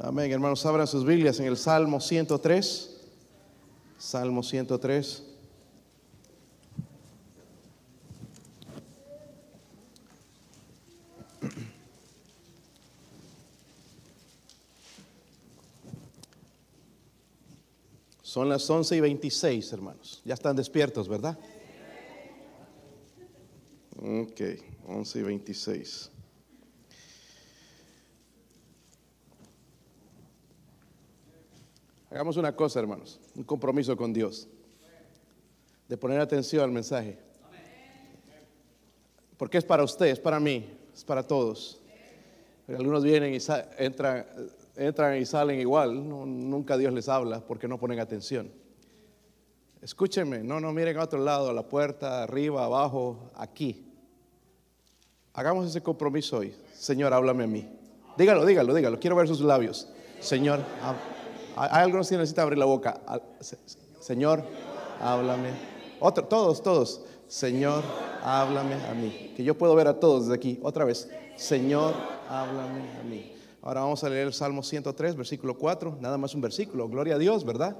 Amén, hermanos, abran sus Biblias en el Salmo 103. Salmo 103. Son las 11 y 26, hermanos. Ya están despiertos, ¿verdad? Ok, 11 y 26. Hagamos una cosa, hermanos, un compromiso con Dios, de poner atención al mensaje. Porque es para usted, es para mí, es para todos. Algunos vienen y entran, entran y salen igual, nunca Dios les habla porque no ponen atención. Escúchenme, no, no miren a otro lado, a la puerta, arriba, abajo, aquí. Hagamos ese compromiso hoy. Señor, háblame a mí. Dígalo, dígalo, dígalo. Quiero ver sus labios. Señor, háblame. Hay algunos que necesitan abrir la boca. Señor, háblame. Otro, todos, todos. Señor, háblame a mí. Que yo puedo ver a todos desde aquí. Otra vez. Señor, háblame a mí. Ahora vamos a leer el Salmo 103, versículo 4. Nada más un versículo. Gloria a Dios, ¿verdad?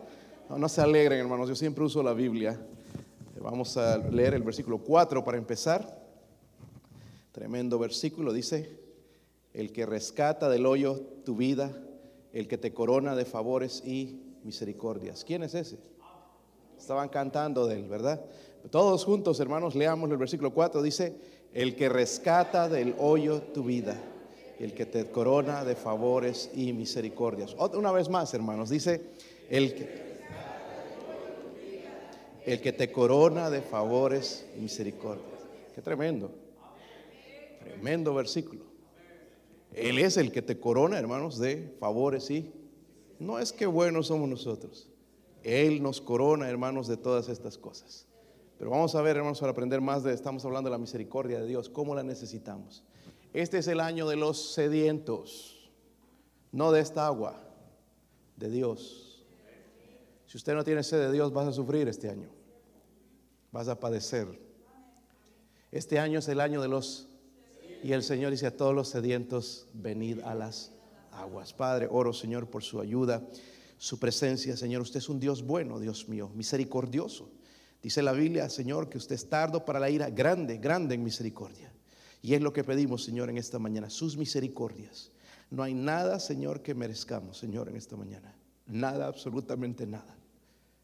No, no se alegren, hermanos. Yo siempre uso la Biblia. Vamos a leer el versículo 4 para empezar. Tremendo versículo. Dice, el que rescata del hoyo tu vida el que te corona de favores y misericordias. ¿Quién es ese? Estaban cantando de él, ¿verdad? Todos juntos, hermanos, leamos el versículo 4. Dice, el que rescata del hoyo tu vida, el que te corona de favores y misericordias. Una vez más, hermanos, dice, el que, el que te corona de favores y misericordias. Qué tremendo. Tremendo versículo. Él es el que te corona, hermanos, de favores y no es que buenos somos nosotros. Él nos corona, hermanos, de todas estas cosas. Pero vamos a ver, hermanos, para aprender más de, estamos hablando de la misericordia de Dios, cómo la necesitamos. Este es el año de los sedientos, no de esta agua, de Dios. Si usted no tiene sed de Dios, vas a sufrir este año, vas a padecer. Este año es el año de los y el Señor dice a todos los sedientos, venid a las aguas. Padre, oro Señor por su ayuda, su presencia. Señor, usted es un Dios bueno, Dios mío, misericordioso. Dice la Biblia, Señor, que usted es tardo para la ira, grande, grande en misericordia. Y es lo que pedimos, Señor, en esta mañana, sus misericordias. No hay nada, Señor, que merezcamos, Señor, en esta mañana. Nada, absolutamente nada.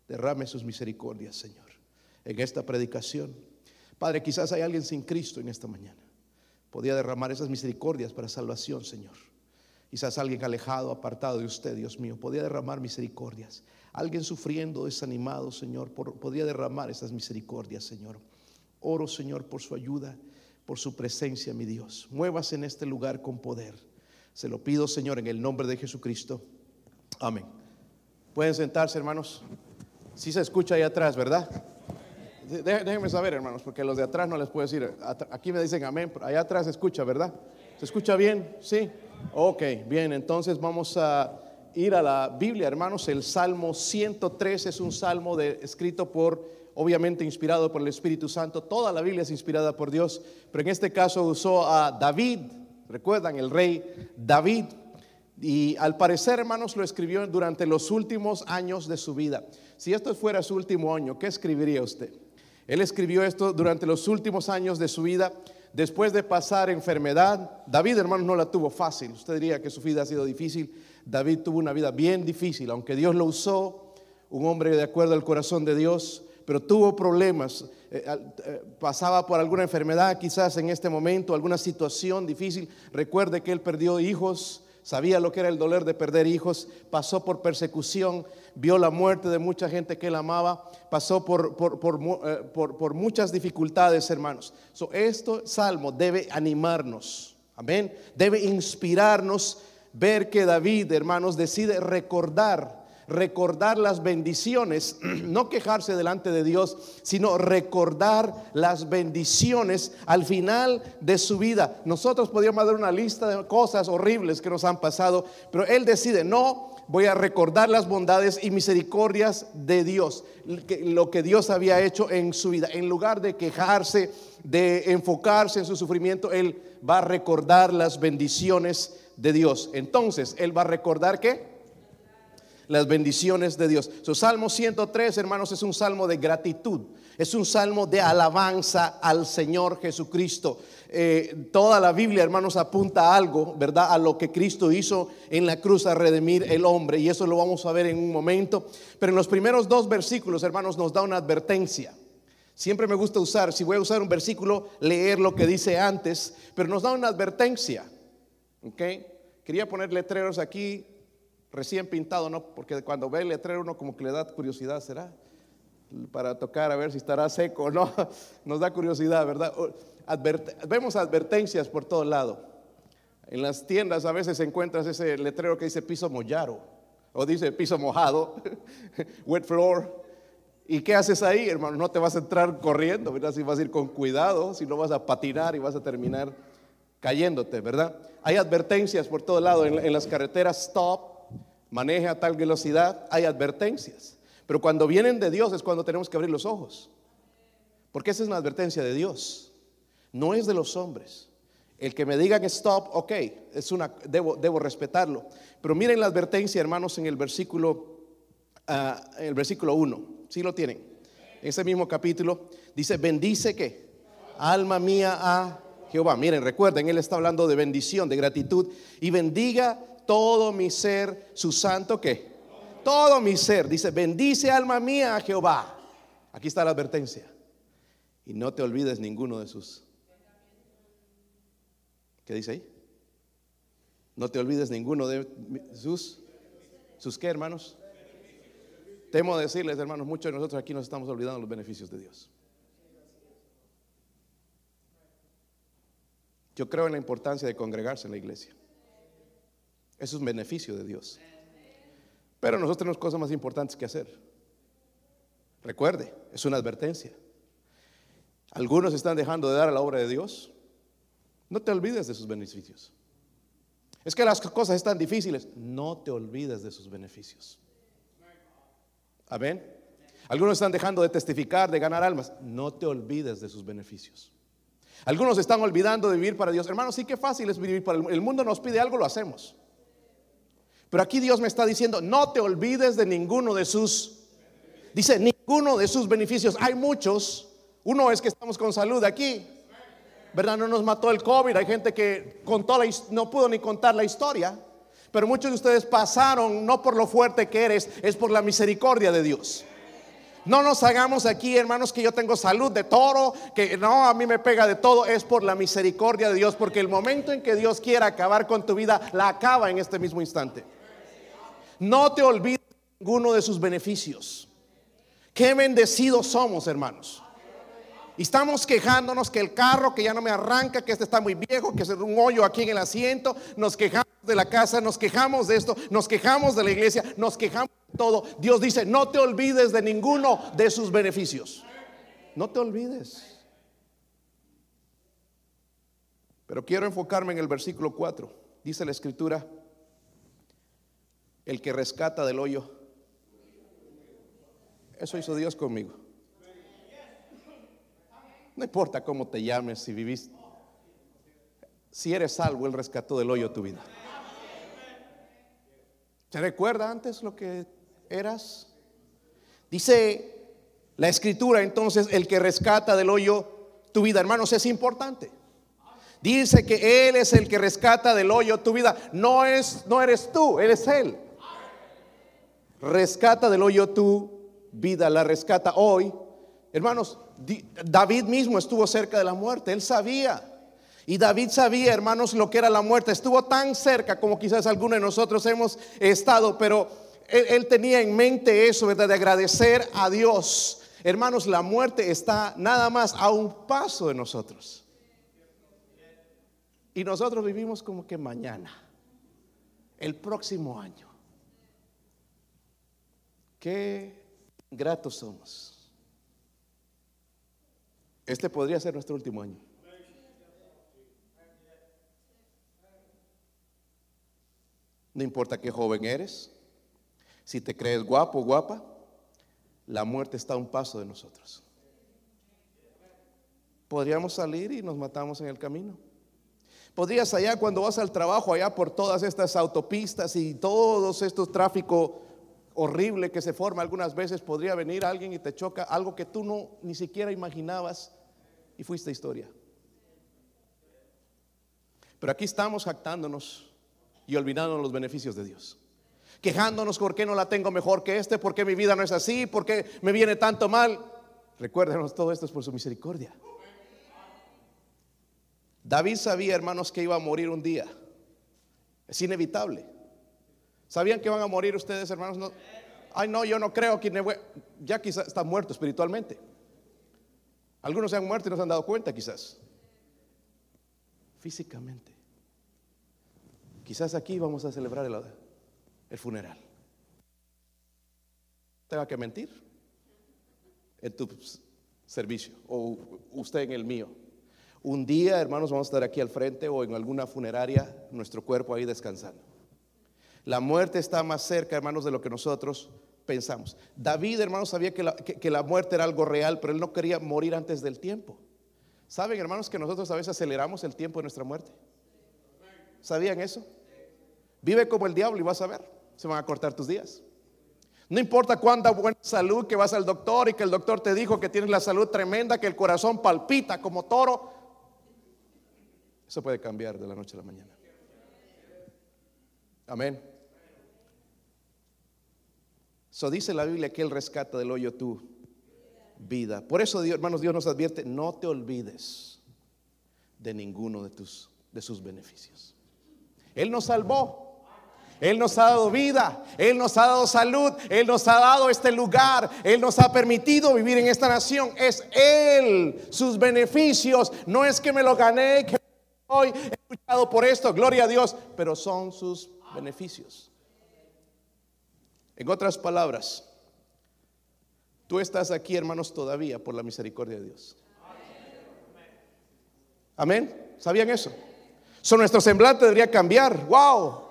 Derrame sus misericordias, Señor, en esta predicación. Padre, quizás hay alguien sin Cristo en esta mañana podía derramar esas misericordias para salvación, Señor. Quizás alguien alejado, apartado de usted, Dios mío, podía derramar misericordias. Alguien sufriendo, desanimado, Señor, podía derramar esas misericordias, Señor. Oro, Señor, por su ayuda, por su presencia, mi Dios. Muevas en este lugar con poder. Se lo pido, Señor, en el nombre de Jesucristo. Amén. Pueden sentarse, hermanos. Si se escucha ahí atrás, ¿verdad? Déjenme saber, hermanos, porque los de atrás no les puedo decir. Aquí me dicen amén, allá atrás se escucha, ¿verdad? ¿Se escucha bien? Sí. Ok, bien, entonces vamos a ir a la Biblia, hermanos. El Salmo 103 es un salmo escrito por, obviamente inspirado por el Espíritu Santo. Toda la Biblia es inspirada por Dios, pero en este caso usó a David, recuerdan, el rey David. Y al parecer, hermanos, lo escribió durante los últimos años de su vida. Si esto fuera su último año, ¿qué escribiría usted? Él escribió esto durante los últimos años de su vida, después de pasar enfermedad. David, hermanos, no la tuvo fácil. Usted diría que su vida ha sido difícil. David tuvo una vida bien difícil, aunque Dios lo usó, un hombre de acuerdo al corazón de Dios, pero tuvo problemas. Eh, eh, pasaba por alguna enfermedad quizás en este momento, alguna situación difícil. Recuerde que él perdió hijos, sabía lo que era el dolor de perder hijos, pasó por persecución, vio la muerte de mucha gente que él amaba, pasó por, eh, por, muchas dificultades, hermanos. So, esto salmo debe animarnos, amén, debe inspirarnos ver que David, hermanos, decide recordar recordar las bendiciones, no quejarse delante de Dios, sino recordar las bendiciones al final de su vida. Nosotros podríamos dar una lista de cosas horribles que nos han pasado, pero él decide, no, voy a recordar las bondades y misericordias de Dios, lo que Dios había hecho en su vida. En lugar de quejarse, de enfocarse en su sufrimiento, él va a recordar las bendiciones de Dios. Entonces, Él va a recordar que las bendiciones de Dios. Su Salmo 103, hermanos, es un salmo de gratitud. Es un salmo de alabanza al Señor Jesucristo. Eh, toda la Biblia, hermanos, apunta a algo, ¿verdad? A lo que Cristo hizo en la cruz a redimir el hombre. Y eso lo vamos a ver en un momento. Pero en los primeros dos versículos, hermanos, nos da una advertencia. Siempre me gusta usar, si voy a usar un versículo, leer lo que dice antes, pero nos da una advertencia. ¿Ok? Quería poner letreros aquí recién pintado, ¿no? Porque cuando ve el letrero uno como que le da curiosidad, ¿será? Para tocar a ver si estará seco o no. Nos da curiosidad, ¿verdad? vemos advertencias por todo lado. En las tiendas a veces encuentras ese letrero que dice piso mollaro o dice piso mojado, wet floor. ¿Y qué haces ahí, hermano? No te vas a entrar corriendo, ¿verdad? Si vas a ir con cuidado, si no vas a patinar y vas a terminar cayéndote, ¿verdad? Hay advertencias por todo lado. En, las carreteras, stop, maneje a tal velocidad, hay advertencias. Pero cuando vienen de Dios es cuando tenemos que abrir los ojos. Porque esa es una advertencia de Dios. No es de los hombres. El que me diga que stop, ok, es una, debo, debo respetarlo. Pero miren la advertencia, hermanos, en el versículo, en el versículo 1. ¿Sí lo tienen? En ese mismo capítulo dice, bendice que alma mía a Jehová. Miren, recuerden, él está hablando de bendición, de gratitud. Y bendiga todo mi ser, su santo que. Todo mi ser. Dice, bendice alma mía a Jehová. Aquí está la advertencia. Y no te olvides ninguno de sus. ¿Qué dice ahí? No te olvides ninguno de sus. ¿Sus qué, hermanos? Temo decirles, hermanos, muchos de nosotros aquí nos estamos olvidando los beneficios de Dios. Yo creo en la importancia de congregarse en la iglesia. Eso es un beneficio de Dios. Pero nosotros tenemos cosas más importantes que hacer. Recuerde, es una advertencia. Algunos están dejando de dar a la obra de Dios. No te olvides de sus beneficios. Es que las cosas están difíciles. No te olvides de sus beneficios. Amén. Algunos están dejando de testificar, de ganar almas. No te olvides de sus beneficios. Algunos están olvidando de vivir para Dios. Hermanos, sí que fácil es vivir para el mundo. El mundo nos pide algo, lo hacemos. Pero aquí Dios me está diciendo, no te olvides de ninguno de sus, dice, ninguno de sus beneficios. Hay muchos. Uno es que estamos con salud aquí. ¿Verdad? No nos mató el COVID. Hay gente que contó la, no pudo ni contar la historia. Pero muchos de ustedes pasaron no por lo fuerte que eres, es por la misericordia de Dios. No nos hagamos aquí, hermanos, que yo tengo salud de toro, que no, a mí me pega de todo, es por la misericordia de Dios, porque el momento en que Dios quiera acabar con tu vida, la acaba en este mismo instante. No te olvides ninguno de sus beneficios. Qué bendecidos somos, hermanos. Y estamos quejándonos que el carro que ya no me arranca, que este está muy viejo, que es un hoyo aquí en el asiento, nos quejamos de la casa, nos quejamos de esto, nos quejamos de la iglesia, nos quejamos de todo. Dios dice, no te olvides de ninguno de sus beneficios. No te olvides. Pero quiero enfocarme en el versículo 4. Dice la escritura, el que rescata del hoyo. Eso hizo Dios conmigo. No importa cómo te llames, si vivís, si eres salvo, Él rescató del hoyo tu vida. ¿Se recuerda antes lo que eras? Dice la escritura entonces, el que rescata del hoyo tu vida, hermanos, es importante. Dice que Él es el que rescata del hoyo tu vida. No, es, no eres tú, Él es Él. Rescata del hoyo tu vida, la rescata hoy. Hermanos, David mismo estuvo cerca de la muerte, él sabía. Y David sabía, hermanos, lo que era la muerte. Estuvo tan cerca como quizás algunos de nosotros hemos estado, pero él, tenía en mente eso, ¿verdad? De agradecer a Dios. Hermanos, la muerte está nada más a un paso de nosotros. Y nosotros vivimos como que mañana, el próximo año. Qué gratos somos. Este podría ser nuestro último año. No importa qué joven eres, si te crees guapo o guapa, la muerte está a un paso de nosotros. Podríamos salir y nos matamos en el camino. Podrías allá cuando vas al trabajo, allá por todas estas autopistas y todos estos tráfico horrible que se forma algunas veces, podría venir alguien y te choca algo que tú no ni siquiera imaginabas y fuiste historia. Pero aquí estamos jactándonos y olvidándonos los beneficios de Dios. Quejándonos por qué no la tengo mejor que este, por qué mi vida no es así, por qué me viene tanto mal. Recuérdenos, todo esto es por su misericordia. David sabía, hermanos, que iba a morir un día. Es inevitable. ¿Sabían que van a morir ustedes, hermanos? No. Ay, no, yo no creo que ya quizás está muerto espiritualmente. Algunos se han muerto y no se han dado cuenta, quizás. Físicamente. Quizás aquí vamos a celebrar el, el funeral. Tenga que mentir en tu servicio o usted en el mío. Un día, hermanos, vamos a estar aquí al frente o en alguna funeraria, nuestro cuerpo ahí descansando. La muerte está más cerca, hermanos, de lo que nosotros pensamos. David, hermanos, sabía que la, que la muerte era algo real, pero él no quería morir antes del tiempo. ¿Saben, hermanos, que nosotros a veces aceleramos el tiempo de nuestra muerte? ¿Sabían eso? Vive como el diablo y vas a ver, se van a cortar tus días. No importa cuánta buena salud que vas al doctor y que el doctor te dijo que tienes la salud tremenda, que el corazón palpita como toro, eso puede cambiar de la noche a la mañana. Amén. Dice la Biblia que Él rescata del hoyo tu vida. Por eso, Dios, hermanos, Dios nos advierte, no te olvides de ninguno de, tus, de sus beneficios. Él nos salvó. Él nos ha dado vida, Él nos ha dado salud, Él nos ha dado este lugar, Él nos ha permitido vivir en esta nación. Es Él, sus beneficios. No es que me lo gané, que Hoy he escuchado por esto, gloria a Dios, pero son sus beneficios. En otras palabras, tú estás aquí, hermanos, todavía por la misericordia de Dios. Amén. ¿Sabían eso? So, nuestro semblante debería cambiar. Wow.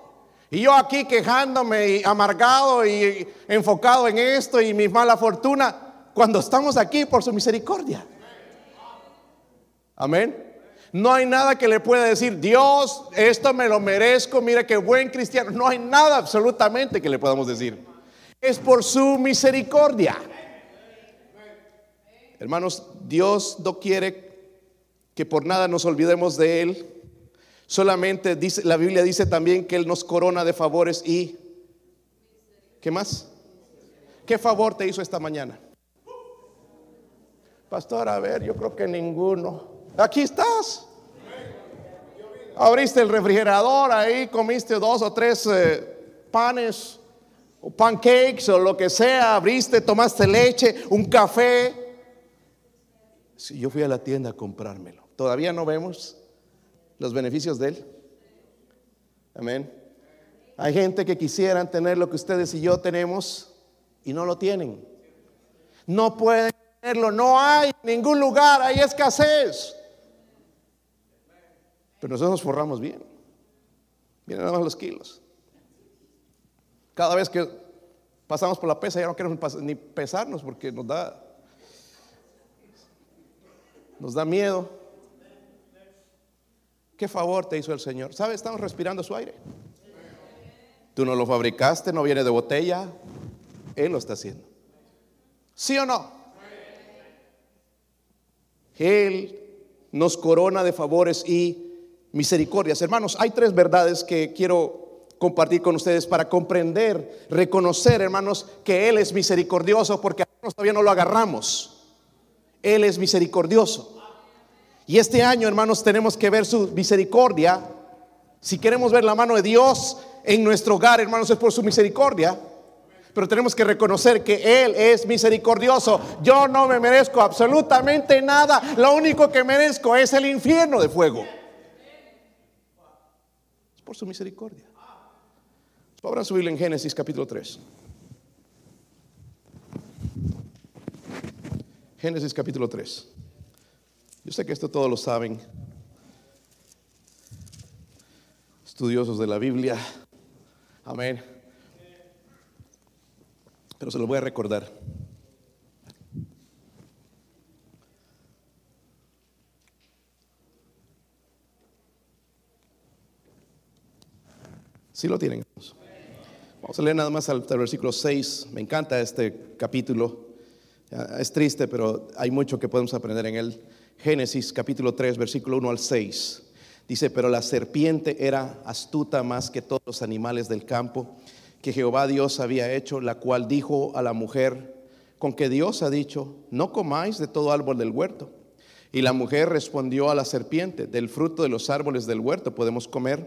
Y yo aquí quejándome y amargado y enfocado en esto y mi mala fortuna, cuando estamos aquí por su misericordia. Amén. No hay nada que le pueda decir, Dios, esto me lo merezco, mira qué buen cristiano. No hay nada absolutamente que le podamos decir. Es por su misericordia. Hermanos, Dios no quiere que por nada nos olvidemos de Él. Solamente dice, la Biblia dice también que Él nos corona de favores y... ¿Qué más? ¿Qué favor te hizo esta mañana? Pastor, a ver, yo creo que ninguno. Aquí estás. Abriste el refrigerador, ahí comiste dos o tres eh, panes o pancakes o lo que sea, abriste, tomaste leche, un café. Si yo fui a la tienda a comprármelo. Todavía no vemos los beneficios de él. Amén. Hay gente que quisieran tener lo que ustedes y yo tenemos y no lo tienen. No pueden tenerlo, no hay ningún lugar, hay escasez. Pero nosotros nos forramos bien. Miren nada más los kilos. Cada vez que pasamos por la pesa ya no queremos ni pesarnos porque nos da nos da miedo. ¿Qué favor te hizo el Señor? ¿Sabes? Estamos respirando su aire. Tú no lo fabricaste, no viene de botella. Él lo está haciendo. ¿Sí o no? Él nos corona de favores y misericordias. Hermanos, hay tres verdades que quiero compartir con ustedes para comprender, reconocer, hermanos, que Él es misericordioso, porque nosotros todavía no lo agarramos. Él es misericordioso. Y este año, hermanos, tenemos que ver su misericordia. Si queremos ver la mano de Dios en nuestro hogar, hermanos, es por su misericordia. Pero tenemos que reconocer que Él es misericordioso. Yo no me merezco absolutamente nada. Lo único que merezco es el infierno de fuego por su misericordia. Abran su en Génesis capítulo 3. Génesis capítulo 3. Yo sé que esto todos lo saben. Estudiosos de la Biblia. Amén. Pero se lo voy a recordar. Sí lo tienen. Vamos a leer nada más al, versículo 6. Me encanta este capítulo. Es triste, pero hay mucho que podemos aprender en él. Génesis capítulo 3, versículo 1 al 6. Dice, pero la serpiente era astuta más que todos los animales del campo que Jehová Dios había hecho, la cual dijo a la mujer, con que Dios ha dicho, no comáis de todo árbol del huerto. Y la mujer respondió a la serpiente, del fruto de los árboles del huerto podemos comer,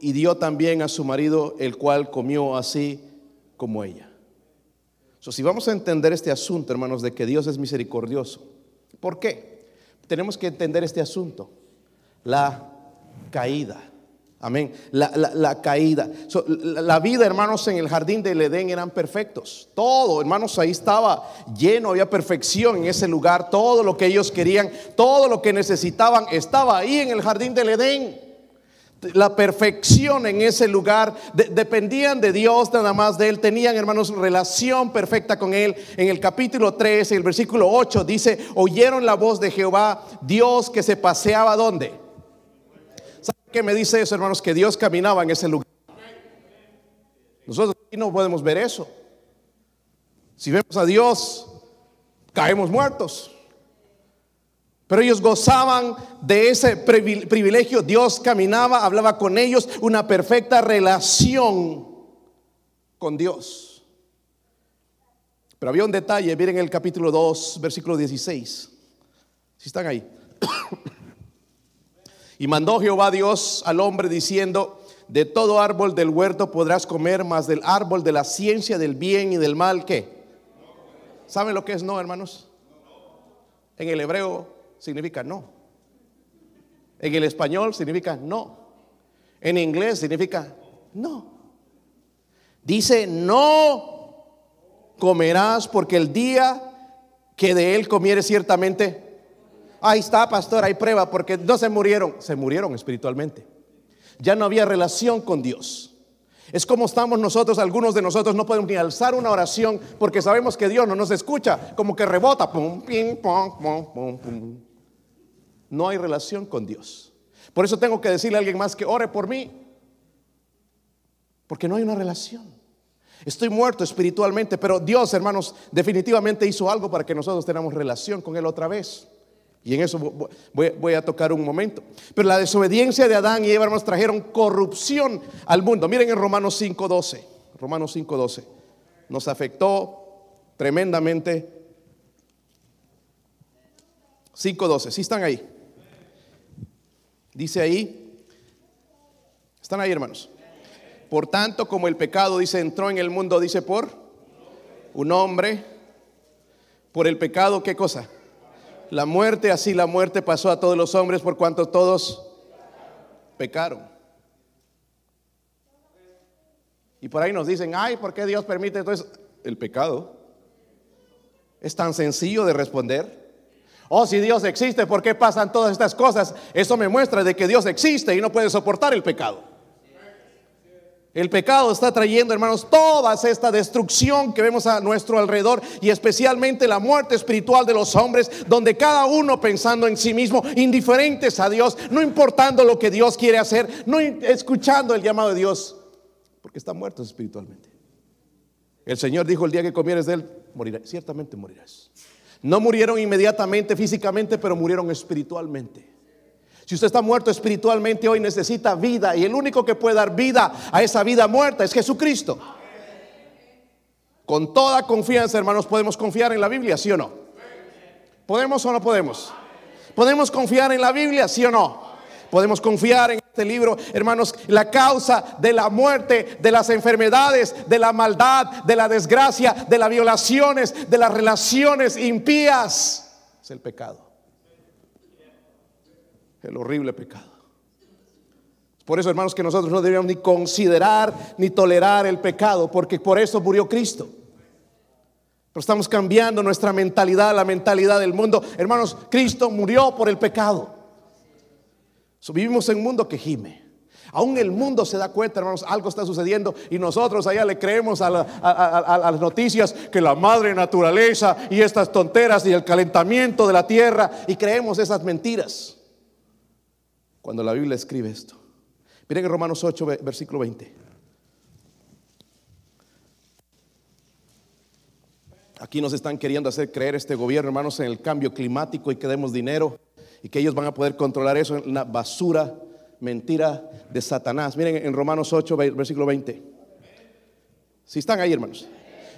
y dio también a su marido el cual comió así como ella. So, si vamos a entender este asunto, hermanos, de que Dios es misericordioso, ¿por qué? Tenemos que entender este asunto la caída. Amén. La, caída. la, vida, hermanos, en el jardín del Edén eran perfectos. Todo, hermanos, ahí estaba lleno, había perfección en ese lugar. Todo lo que ellos querían, todo lo que necesitaban, estaba ahí en el jardín del Edén. La perfección en ese lugar, dependían de Dios, nada más de Él, tenían, hermanos, relación perfecta con Él. En el capítulo 3, en el versículo 8, dice, oyeron la voz de Jehová, Dios que se paseaba, ¿dónde? ¿Qué me dice eso, hermanos? Que Dios caminaba en ese lugar. Nosotros aquí no podemos ver eso. Si vemos a Dios, caemos muertos. Pero ellos gozaban de ese privilegio. Dios caminaba, hablaba con ellos, una perfecta relación con Dios. Pero había un detalle, miren el capítulo 2, versículo 16. Si están ahí. Y mandó Jehová Dios al hombre diciendo, de todo árbol del huerto podrás comer, mas del árbol de la ciencia del bien y del mal, ¿qué? ¿Saben lo que es no, hermanos? En el hebreo significa no. En el español significa no. En inglés significa no. Dice, no comerás porque el día que de él comieres ciertamente Ahí está, pastor, hay prueba, porque no se murieron, se murieron espiritualmente. Ya no había relación con Dios. Es como estamos nosotros, algunos de nosotros no podemos ni alzar una oración porque sabemos que Dios no nos escucha, como que rebota, pum, ping, pum, pum, pum, No hay relación con Dios. Por eso tengo que decirle a alguien más que ore por mí, porque no hay una relación. Estoy muerto espiritualmente, pero Dios, hermanos, definitivamente hizo algo para que nosotros tengamos relación con Él otra vez. Y en eso voy, a tocar un momento. Pero la desobediencia de Adán y Eva, hermanos, trajeron corrupción al mundo. Miren en Romanos 5.12. Romanos 5.12. Nos afectó tremendamente. 5.12. ¿Sí están ahí? Dice ahí. ¿Están ahí, hermanos? Por tanto, como el pecado, dice, entró en el mundo, dice, por un hombre. Por el pecado, ¿qué cosa? la muerte, así la muerte pasó a todos los hombres por cuanto todos pecaron. Y por ahí nos dicen, ay, ¿por qué Dios permite entonces el pecado? Es tan sencillo de responder. Oh, si Dios existe, ¿por qué pasan todas estas cosas? Eso me muestra de que Dios existe y no puede soportar el pecado. El pecado está trayendo, hermanos, toda esta destrucción que vemos a nuestro alrededor y especialmente la muerte espiritual de los hombres, donde cada uno pensando en sí mismo, indiferentes a Dios, no importando lo que Dios quiere hacer, no escuchando el llamado de Dios, porque están muertos espiritualmente. El Señor dijo el día que comieres de él, morirás, ciertamente morirás. No murieron inmediatamente físicamente, pero murieron espiritualmente. Si usted está muerto espiritualmente hoy necesita vida y el único que puede dar vida a esa vida muerta es Jesucristo. Con toda confianza, hermanos, podemos confiar en la Biblia, ¿sí o no? ¿Podemos o no podemos? ¿Podemos confiar en la Biblia, sí o no? Podemos confiar en este libro, hermanos, la causa de la muerte, de las enfermedades, de la maldad, de la desgracia, de las violaciones, de las relaciones impías, es el pecado el horrible pecado. Por eso, hermanos, que nosotros no debemos ni considerar ni tolerar el pecado, porque por eso murió Cristo. Pero estamos cambiando nuestra mentalidad, la mentalidad del mundo. Hermanos, Cristo murió por el pecado. Vivimos en un mundo que gime. Aún el mundo se da cuenta, hermanos, algo está sucediendo y nosotros allá le creemos a, las noticias que la madre naturaleza y estas tonteras y el calentamiento de la tierra y creemos esas mentiras. Cuando la Biblia escribe esto. Miren en Romanos 8, versículo 20. Aquí nos están queriendo hacer creer este gobierno, hermanos, en el cambio climático y que demos dinero y que ellos van a poder controlar eso en una basura mentira de Satanás. Miren en Romanos 8, versículo 20. Si están ahí, hermanos.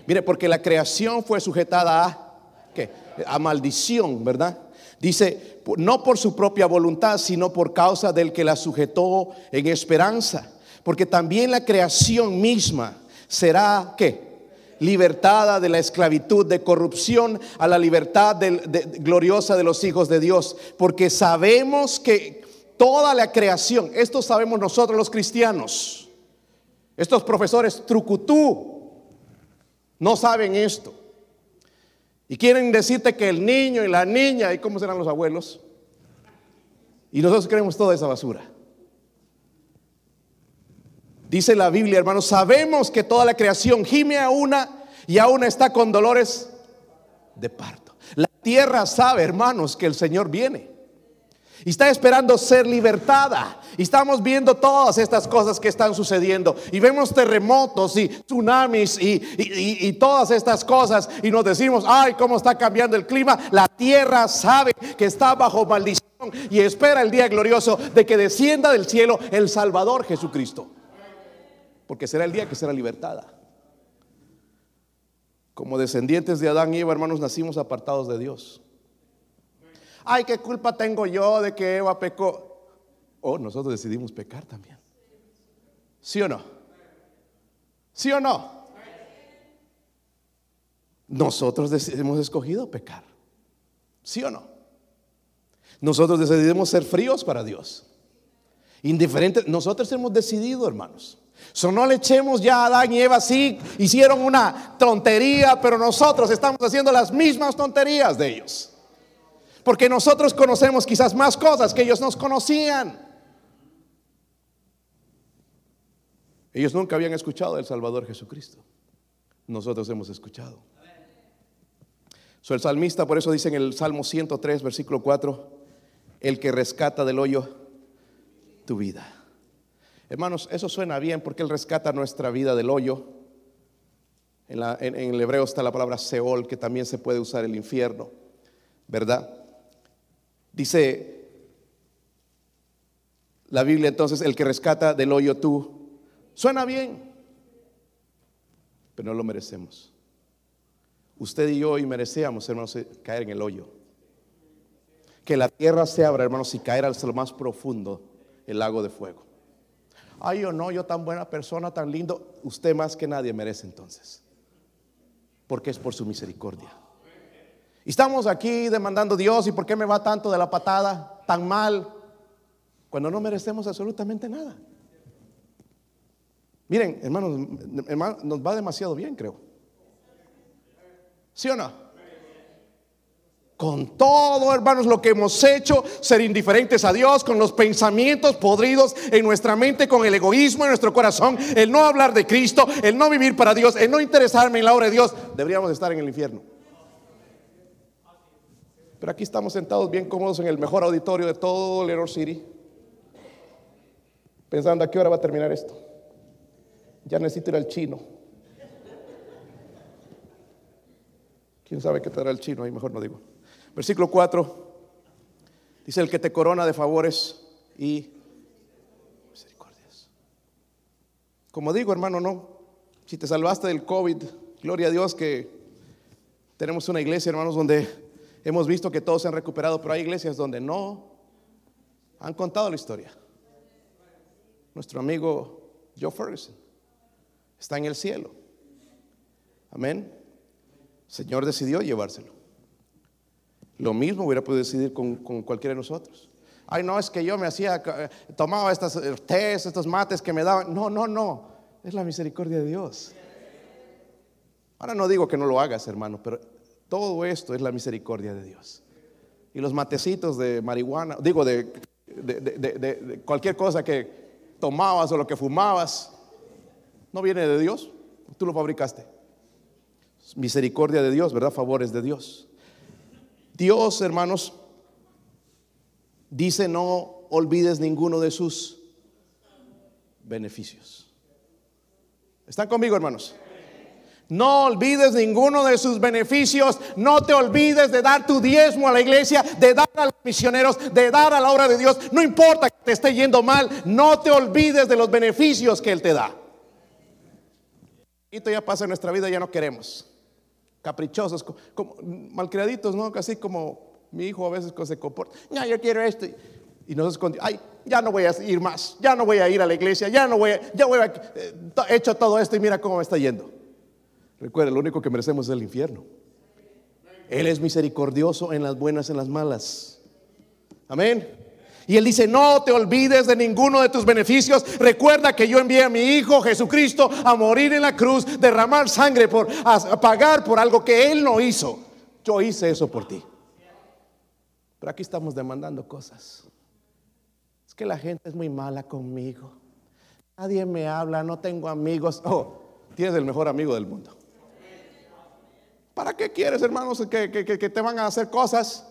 Mire, porque la creación fue sujetada a, ¿qué? A maldición, ¿verdad? Dice, no por su propia voluntad, sino por causa del que la sujetó en esperanza. Porque también la creación misma será, ¿qué? Libertada de la esclavitud de corrupción a la libertad gloriosa de los hijos de Dios. Porque sabemos que Toda la creación, esto sabemos nosotros los cristianos. Estos profesores trucutú no saben esto. Y quieren decirte que el niño y la niña, ¿y cómo serán los abuelos? Y nosotros creemos toda esa basura. Dice la Biblia, hermanos, sabemos que toda la creación gime a una y a una está con dolores de parto. La tierra sabe, hermanos, que el Señor viene. Y está esperando ser libertada. Y estamos viendo todas estas cosas que están sucediendo. Y vemos terremotos y tsunamis y, todas estas cosas. Y nos decimos, ay, cómo está cambiando el clima. La tierra sabe que está bajo maldición y espera el día glorioso de que descienda del cielo el Salvador Jesucristo. Porque será el día que será libertada. Como descendientes de Adán y Eva, hermanos, nacimos apartados de Dios ay, ¿qué culpa tengo yo de que Eva pecó? O nosotros decidimos pecar también. ¿Sí o no? ¿Sí o no? Nosotros hemos escogido pecar. ¿Sí o no? Nosotros decidimos ser fríos para Dios. Indiferentes. Nosotros hemos decidido, hermanos. So, no le echemos ya a Adán y Eva, sí, hicieron una tontería, pero nosotros estamos haciendo las mismas tonterías de ellos. Porque nosotros conocemos quizás más cosas que ellos nos conocían. Ellos nunca habían escuchado del Salvador Jesucristo. Nosotros hemos escuchado. So, el salmista por eso dice en el Salmo 103, versículo 4, el que rescata del hoyo tu vida. Hermanos, eso suena bien porque Él rescata nuestra vida del hoyo. En, el hebreo está la palabra Seol, que también se puede usar el infierno, ¿verdad? Dice la Biblia entonces, el que rescata del hoyo tú, suena bien, pero no lo merecemos. Usted y yo hoy merecíamos, hermanos, caer en el hoyo. Que la tierra se abra, hermanos, y caer al lo más profundo, el lago de fuego. Ay, yo no, yo tan buena persona, tan lindo. Usted más que nadie merece entonces. Porque es por su misericordia. Y estamos aquí demandando Dios, ¿y por qué me va tanto de la patada tan mal? Cuando no merecemos absolutamente nada. Miren, hermanos, hermanos, nos va demasiado bien, creo. ¿Sí o no? Con todo, hermanos, lo que hemos hecho, ser indiferentes a Dios, con los pensamientos podridos en nuestra mente, con el egoísmo en nuestro corazón, el no hablar de Cristo, el no vivir para Dios, el no interesarme en la obra de Dios, deberíamos estar en el infierno. Pero aquí estamos sentados bien cómodos en el mejor auditorio de todo Leroy City, pensando a qué hora va a terminar esto. Ya necesito ir al chino. ¿Quién sabe qué te dará el chino? Ahí mejor no digo. Versículo 4. Dice el que te corona de favores y misericordias. Como digo, hermano, no. Si te salvaste del COVID, gloria a Dios que tenemos una iglesia, hermanos, donde Hemos visto que todos se han recuperado, pero hay iglesias donde no han contado la historia. Nuestro amigo Joe Ferguson está en el cielo. Amén. El Señor decidió llevárselo. Lo mismo hubiera podido decidir con, con cualquiera de nosotros. Ay, no, es que yo me hacía, tomaba estas eh, tés, estos mates que me daban. No, no, no. Es la misericordia de Dios. Ahora no digo que no lo hagas, hermano, pero todo esto es la misericordia de Dios. Y los matecitos de marihuana, digo, de, de cualquier cosa que tomabas o lo que fumabas, no viene de Dios. Tú lo fabricaste. Misericordia de Dios, ¿verdad? Favores de Dios. Dios, hermanos, dice no olvides ninguno de sus beneficios. ¿Están conmigo, hermanos? No olvides ninguno de sus beneficios. No te olvides de dar tu diezmo a la iglesia, de dar a los misioneros, de dar a la obra de Dios. No importa que te esté yendo mal, no te olvides de los beneficios que Él te da. Esto ya pasa en nuestra vida, ya no queremos. Caprichosos, malcriaditos, ¿no? Casi como mi hijo a veces se comporta. Ya, yo quiero esto. Y nos escondió. Ay, ya no voy a ir más. Ya no voy a ir a la iglesia. Ya no voy a. Ya voy a. Eh, he hecho todo esto y mira cómo me está yendo. Recuerda, lo único que merecemos es el infierno. Él es misericordioso en las buenas en las malas. Amén. Y él dice, no te olvides de ninguno de tus beneficios. Recuerda que yo envié a mi Hijo Jesucristo a morir en la cruz, derramar sangre por a pagar por algo que él no hizo. Yo hice eso por ti. Pero aquí estamos demandando cosas. Es que la gente es muy mala conmigo. Nadie me habla, no tengo amigos. Oh, tienes el mejor amigo del mundo. ¿Para qué quieres, hermanos, que, que te van a hacer cosas?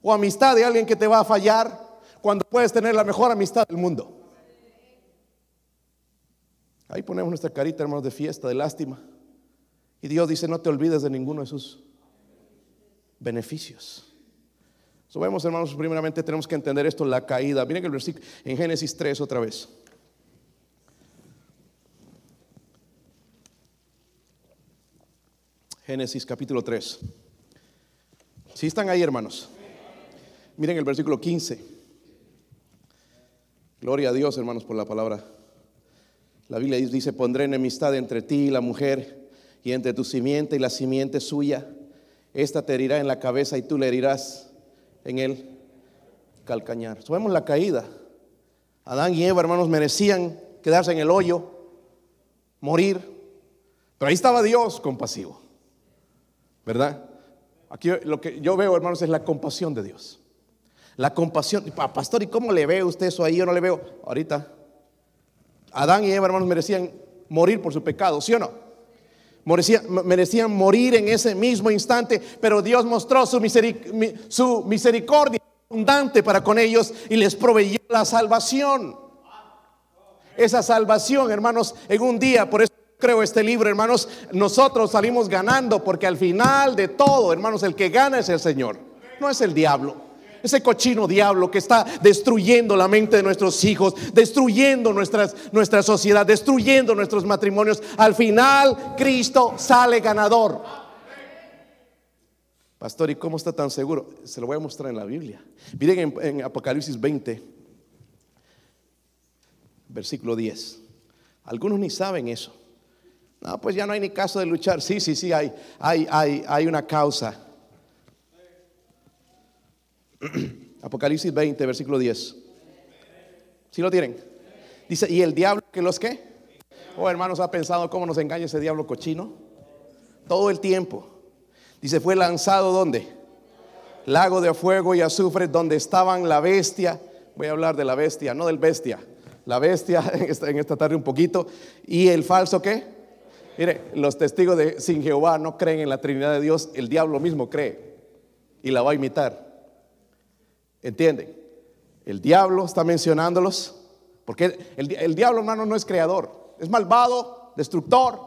O amistad de alguien que te va a fallar cuando puedes tener la mejor amistad del mundo. Ahí ponemos nuestra carita, hermanos, de fiesta, de lástima. Y Dios dice, no te olvides de ninguno de sus beneficios. So, vemos, hermanos, primeramente tenemos que entender esto, la caída. Miren el versículo en Génesis 3 otra vez. Génesis capítulo 3. Si están ahí, hermanos. Miren el versículo 15. Gloria a Dios, hermanos, por la palabra. La Biblia dice, pondré enemistad entre ti y la mujer, y entre tu simiente y la simiente suya. Esta te herirá en la cabeza y tú le herirás en el calcañar. Subemos la caída. Adán y Eva, hermanos, merecían quedarse en el hoyo, morir. Pero ahí estaba Dios compasivo. ¿Verdad? Aquí lo que yo veo, hermanos, es la compasión de Dios. La compasión. Pastor, ¿y cómo le ve usted eso ahí? Yo no le veo. Ahorita. Adán y Eva, hermanos, merecían morir por su pecado, ¿sí o no? Merecían, merecían morir en ese mismo instante, pero Dios mostró su, su misericordia abundante para con ellos y les proveyó la salvación. Esa salvación, hermanos, en un día, por eso creo este libro, hermanos, nosotros salimos ganando porque al final de todo, hermanos, el que gana es el Señor, no es el diablo ese cochino diablo que está destruyendo la mente de nuestros hijos, destruyendo nuestras, nuestra sociedad, destruyendo nuestros matrimonios. Al final, Cristo sale ganador. Pastor, ¿y cómo está tan seguro? Se lo voy a mostrar en la Biblia. Miren en, Apocalipsis 20, versículo 10. Algunos ni saben eso. No, pues ya no hay ni caso de luchar. Sí, sí, sí, hay, hay, hay, hay una causa. Apocalipsis 20, versículo 10. ¿Sí lo tienen? Dice, ¿y el diablo que los qué? Oh, hermanos, ¿ha pensado cómo nos engaña ese diablo cochino? Todo el tiempo. Dice, fue lanzado ¿dónde? Lago de fuego y azufre, donde estaban la bestia. Voy a hablar de la bestia, no del bestia. La bestia en esta, en esta tarde un poquito. ¿Y el falso qué? Mire, los testigos de sin Jehová no creen en la Trinidad de Dios. El diablo mismo cree y la va a imitar. ¿Entienden? El diablo está mencionándolos, porque el, diablo, hermano, no es creador, es malvado, destructor,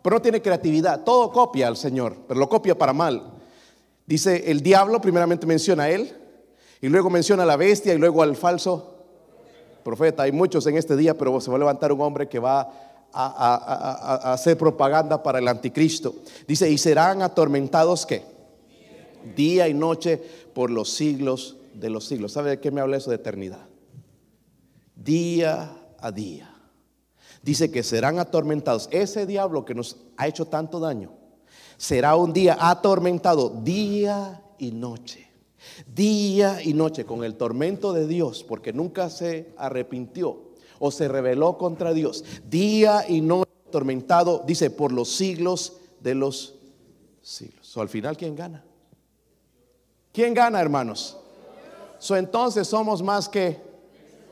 pero no tiene creatividad. Todo copia al Señor, pero lo copia para mal. Dice el diablo, primeramente menciona a él, y luego menciona a la bestia, y luego al falso profeta. Hay muchos en este día, pero se va a levantar un hombre que va a, a hacer propaganda para el anticristo. Dice, y serán atormentados que día y noche por los siglos de los siglos. ¿Sabe de qué me habla eso de eternidad? Día a día. Dice que serán atormentados. Ese diablo que nos ha hecho tanto daño será un día atormentado día y noche. Día y noche con el tormento de Dios, porque nunca se arrepintió o se rebeló contra Dios. Día y noche atormentado, dice, por los siglos de los siglos. O al final, ¿quién gana? ¿Quién gana, hermanos? So, entonces somos más que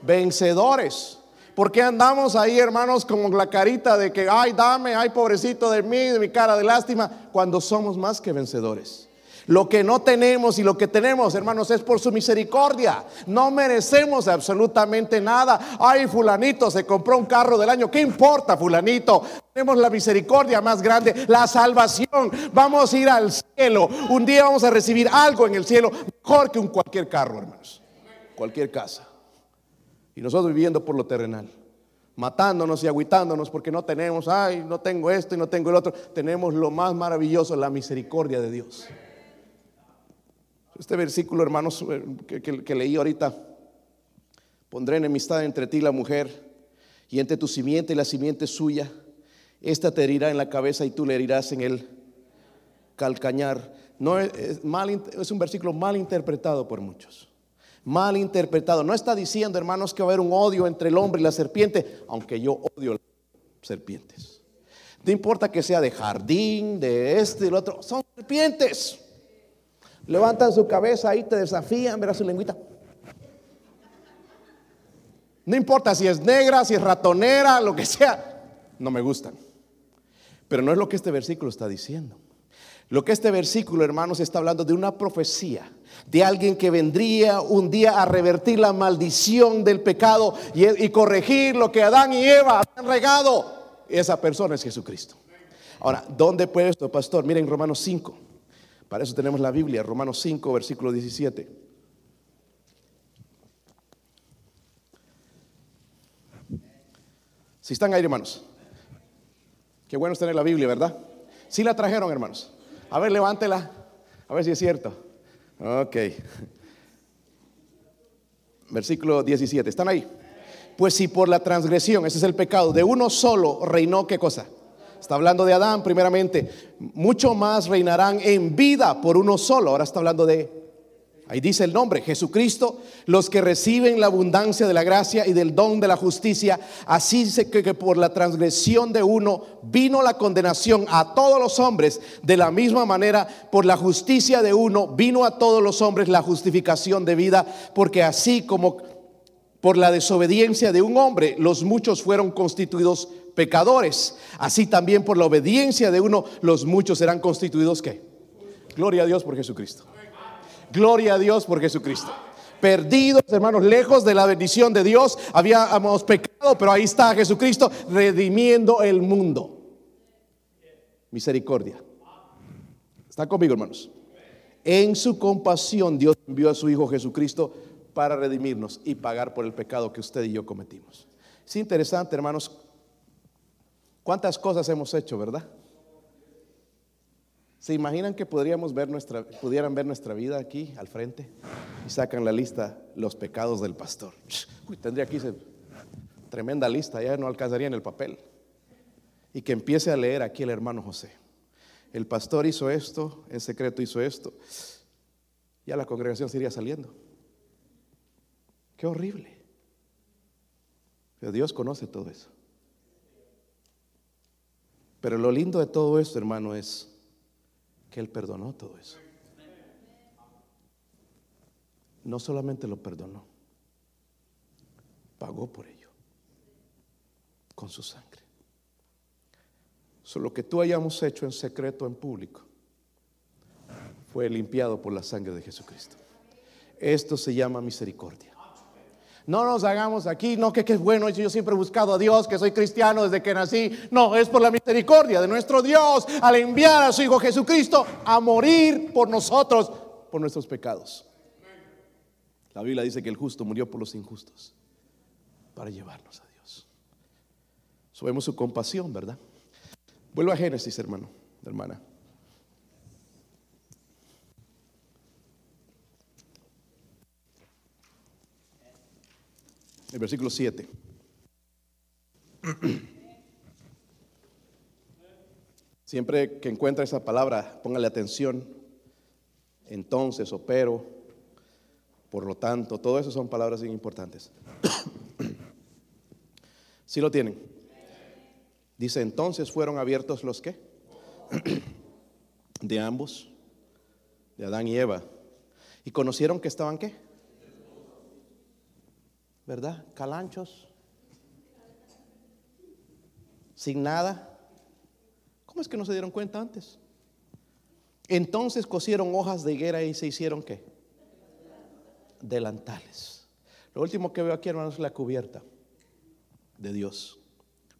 vencedores. ¿Por qué andamos ahí, hermanos, como la carita de que, ay, dame, ay, pobrecito de mí, de mi cara de lástima, cuando somos más que vencedores? Lo que no tenemos y lo que tenemos, hermanos, es por su misericordia. No merecemos absolutamente nada. Ay, fulanito se compró un carro del año. ¿Qué importa, fulanito? Tenemos la misericordia más grande, la salvación. Vamos a ir al cielo. Un día vamos a recibir algo en el cielo mejor que un cualquier carro, hermanos. Cualquier casa. Y nosotros viviendo por lo terrenal matándonos y agüitándonos porque no tenemos, ay, no tengo esto y no tengo el otro. Tenemos lo más maravilloso, la misericordia de Dios. Este versículo, hermanos, eh, que, leí ahorita, pondré enemistad entre ti y la mujer, y entre tu simiente y la simiente suya. Esta te herirá en la cabeza y tú le herirás en el calcañar. No es, mal, es un versículo mal interpretado por muchos. Mal interpretado. No está diciendo, hermanos, que va a haber un odio entre el hombre y la serpiente, aunque yo odio las serpientes. No importa que sea de jardín, de este del otro, son serpientes. Levantan su cabeza ahí, te desafían, verás su lengüita. No importa si es negra, si es ratonera, lo que sea, no me gustan. Pero no es lo que este versículo está diciendo. Lo que este versículo, hermanos, está hablando de una profecía, de alguien que vendría un día a revertir la maldición del pecado y, corregir lo que Adán y Eva han regado. Esa persona es Jesucristo. Ahora, ¿dónde puede esto, pastor? Miren Romanos 5. Para eso tenemos la Biblia, Romanos 5, versículo 17. Si están ahí, hermanos. Qué bueno es tener la Biblia, ¿verdad? Si la trajeron, hermanos. A ver, levántela. A ver si es cierto. Ok. Versículo 17. ¿Están ahí? Pues si por la transgresión, ese es el pecado, de uno solo reinó, ¿qué cosa? Está hablando de Adán primeramente. Mucho más reinarán en vida por uno solo. Ahora está hablando de, ahí dice el nombre, Jesucristo. Los que reciben la abundancia de la gracia y del don de la justicia. Así dice que, que por la transgresión de uno vino la condenación a todos los hombres. De la misma manera, por la justicia de uno vino a todos los hombres la justificación de vida. Porque así como por la desobediencia de un hombre, los muchos fueron constituidos pecadores. Así también por la obediencia de uno, los muchos serán constituidos ¿qué? Gloria a Dios por Jesucristo. Gloria a Dios por Jesucristo. Perdidos, hermanos, lejos de la bendición de Dios, habíamos pecado, pero ahí está Jesucristo redimiendo el mundo. Misericordia. ¿Está conmigo, hermanos? En su compasión, Dios envió a su Hijo Jesucristo para redimirnos y pagar por el pecado que usted y yo cometimos. Es interesante, hermanos, ¿Cuántas cosas hemos hecho, verdad? ¿Se imaginan que podríamos ver nuestra, pudieran ver nuestra vida aquí al frente y sacan la lista los pecados del pastor? Uy, tendría aquí tremenda lista, ya no alcanzaría en el papel. Y que empiece a leer aquí el hermano José. El pastor hizo esto, en secreto hizo esto. Ya la congregación se iría saliendo. Qué horrible. Pero Dios conoce todo eso. Pero lo lindo de todo esto, hermano, es que Él perdonó todo eso. No solamente lo perdonó, pagó por ello, con su sangre. Solo que tú hayamos hecho en secreto, en público, fue limpiado por la sangre de Jesucristo. Esto se llama misericordia. No nos hagamos aquí, no que, es bueno, yo siempre he buscado a Dios, que soy cristiano desde que nací. No, es por la misericordia de nuestro Dios al enviar a su Hijo Jesucristo a morir por nosotros, por nuestros pecados. La Biblia dice que el justo murió por los injustos para llevarnos a Dios. Subemos su compasión, ¿verdad? Vuelvo a Génesis, hermano, hermana. El versículo 7. Siempre que encuentra esa palabra, póngale atención. Entonces o pero, Por lo tanto, todo eso son palabras bien importantes. ¿Sí lo tienen? Dice, entonces fueron abiertos los que? de ambos, de Adán y Eva. Y conocieron que estaban qué? ¿Verdad? Calanchos. Sin nada. ¿Cómo es que no se dieron cuenta antes? Entonces cosieron hojas de higuera y se hicieron qué? Delantales. Lo último que veo aquí, hermanos, es la cubierta de Dios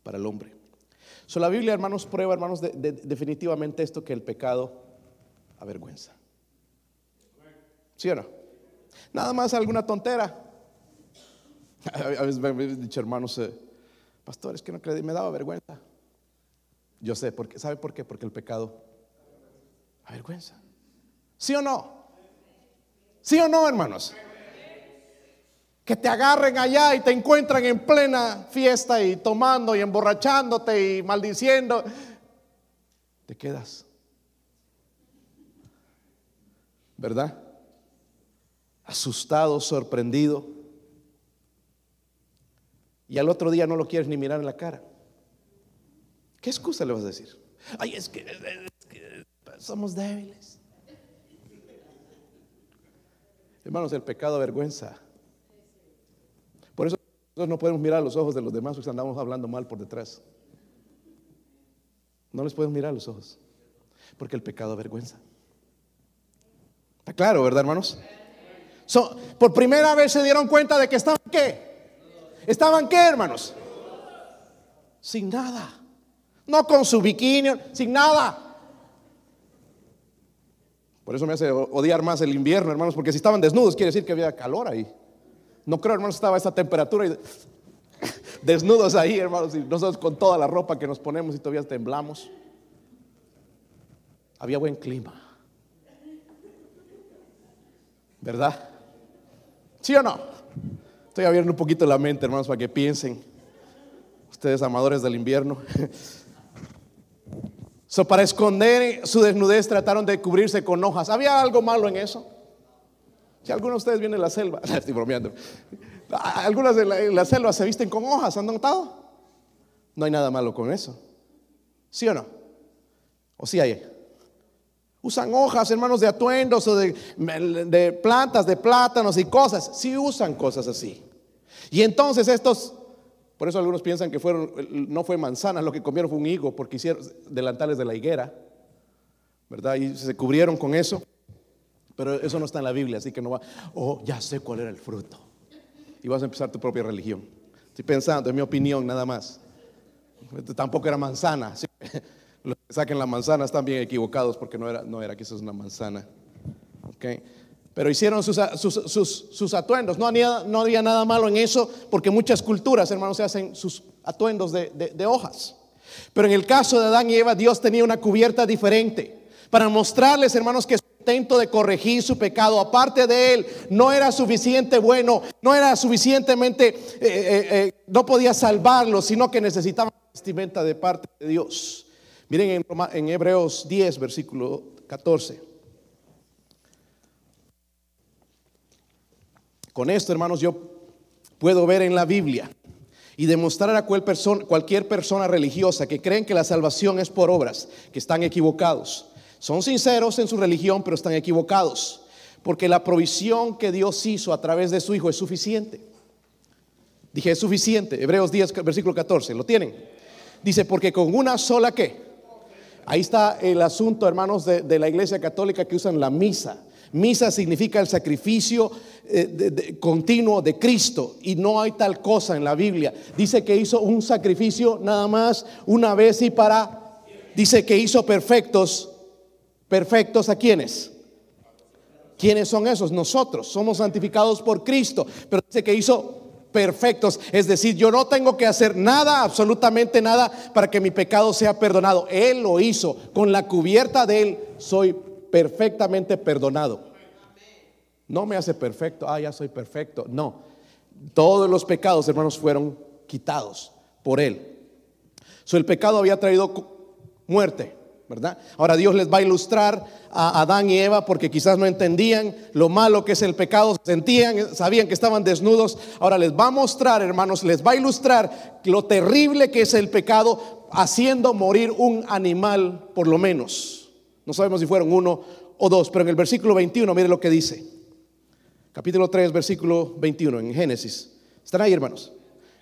para el hombre. So, la Biblia, hermanos, prueba, hermanos, definitivamente esto que el pecado avergüenza. ¿Sí o no? Nada más alguna tontera. A veces me han dicho, hermanos, eh, pastores, que no creí, me daba vergüenza. Yo sé, porque, ¿sabe por qué? Porque el pecado avergüenza. ¿Sí o no? ¿Sí o no, hermanos? que te agarren allá y te encuentran en plena fiesta y tomando y emborrachándote y maldiciendo, te quedas. ¿Verdad? Asustado, sorprendido. Y al otro día no lo quieres ni mirar en la cara. ¿Qué excusa le vas a decir? Ay, es que, somos débiles. Hermanos, el pecado avergüenza. Por eso nosotros no podemos mirar a los ojos de los demás porque andamos hablando mal por detrás. No les podemos mirar a los ojos. Porque el pecado avergüenza. ¿Está claro, verdad, hermanos? por primera vez se dieron cuenta de que estaban qué. ¿Estaban qué, hermanos? Sin nada. No con su bikini, sin nada. Por eso me hace odiar más el invierno, hermanos, porque si estaban desnudos quiere decir que había calor ahí. No creo, hermanos, estaba esa temperatura y desnudos ahí, hermanos, y nosotros con toda la ropa que nos ponemos y todavía temblamos. Había buen clima. ¿Verdad? ¿Sí o no? Estoy abriendo un poquito la mente, hermanos, para que piensen. Ustedes amadores del invierno. So, para esconder su desnudez trataron de cubrirse con hojas. ¿Había algo malo en eso? Si algunos de ustedes vienen a la selva, estoy bromeando. Algunas de la, selva se visten con hojas, ¿han notado? No hay nada malo con eso. ¿Sí o no? ¿O sí hay? Usan hojas, hermanos, de atuendos o de, plantas, de plátanos y cosas. Sí usan cosas así. Y entonces estos, por eso algunos piensan que no fue manzana, lo que comieron fue un higo, porque hicieron delantales de la higuera, ¿verdad? Y se cubrieron con eso. Pero eso no está en la Biblia, así que no va, oh, ya sé cuál era el fruto. Y vas a empezar tu propia religión. Estoy pensando, en mi opinión, nada más. Tampoco era manzana. Los que saquen la manzana están bien equivocados porque no era, no era que eso es una manzana. Okay. Pero hicieron sus, sus, atuendos. No había, no había, nada malo en eso porque muchas culturas, hermanos, se hacen sus atuendos de, de hojas. Pero en el caso de Adán y Eva, Dios tenía una cubierta diferente para mostrarles, hermanos, que intento de corregir su pecado, aparte de él, no era suficiente bueno, no era suficientemente, eh, eh, eh, no podía salvarlo, sino que necesitaba vestimenta de parte de Dios. Miren en, Hebreos 10, versículo 14. Con esto, hermanos, yo puedo ver en la Biblia y demostrar a cualquier persona religiosa que creen que la salvación es por obras, que están equivocados. Son sinceros en su religión, pero están equivocados. Porque la provisión que Dios hizo a través de su Hijo es suficiente. Dije, es suficiente. Hebreos 10, versículo 14. ¿Lo tienen? Dice, porque con una sola que. Ahí está el asunto, hermanos, de, la iglesia católica que usan la misa. Misa significa el sacrificio eh, continuo de Cristo y no hay tal cosa en la Biblia. Dice que hizo un sacrificio nada más una vez y para, dice que hizo perfectos Perfectos a quienes. ¿Quiénes son esos? Nosotros somos santificados por Cristo, pero dice que hizo perfectos, es decir, yo no tengo que hacer nada, absolutamente nada, para que mi pecado sea perdonado. Él lo hizo, con la cubierta de Él soy perfectamente perdonado. No me hace perfecto, ah, ya soy perfecto. No, todos los pecados, hermanos, fueron quitados por Él. So, el pecado había traído muerte, Ahora Dios les va a ilustrar a Adán y Eva porque quizás no entendían lo malo que es el pecado, sentían, sabían que estaban desnudos. Ahora les va a mostrar, hermanos, les va a ilustrar lo terrible que es el pecado haciendo morir un animal por lo menos. No sabemos si fueron uno o dos, pero en el versículo 21, mire lo que dice. Capítulo 3, versículo 21 en Génesis. ¿Están ahí, hermanos?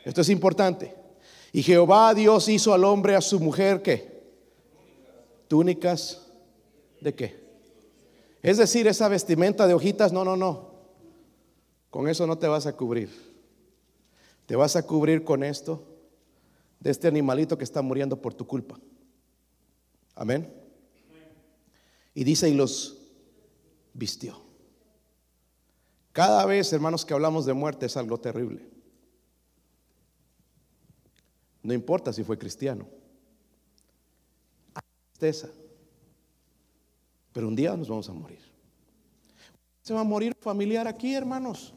Esto es importante. Y Jehová Dios hizo al hombre a su mujer, ¿qué? Túnicas de qué? Es decir, esa vestimenta de hojitas, no, no, no. Con eso no te vas a cubrir. Te vas a cubrir con esto de este animalito que está muriendo por tu culpa. Amén. Y dice, y los vistió. Cada vez, hermanos, que hablamos de muerte es algo terrible. No importa si fue cristiano. Tristeza. Pero un día nos vamos a morir. Se va a morir familiar aquí, hermanos.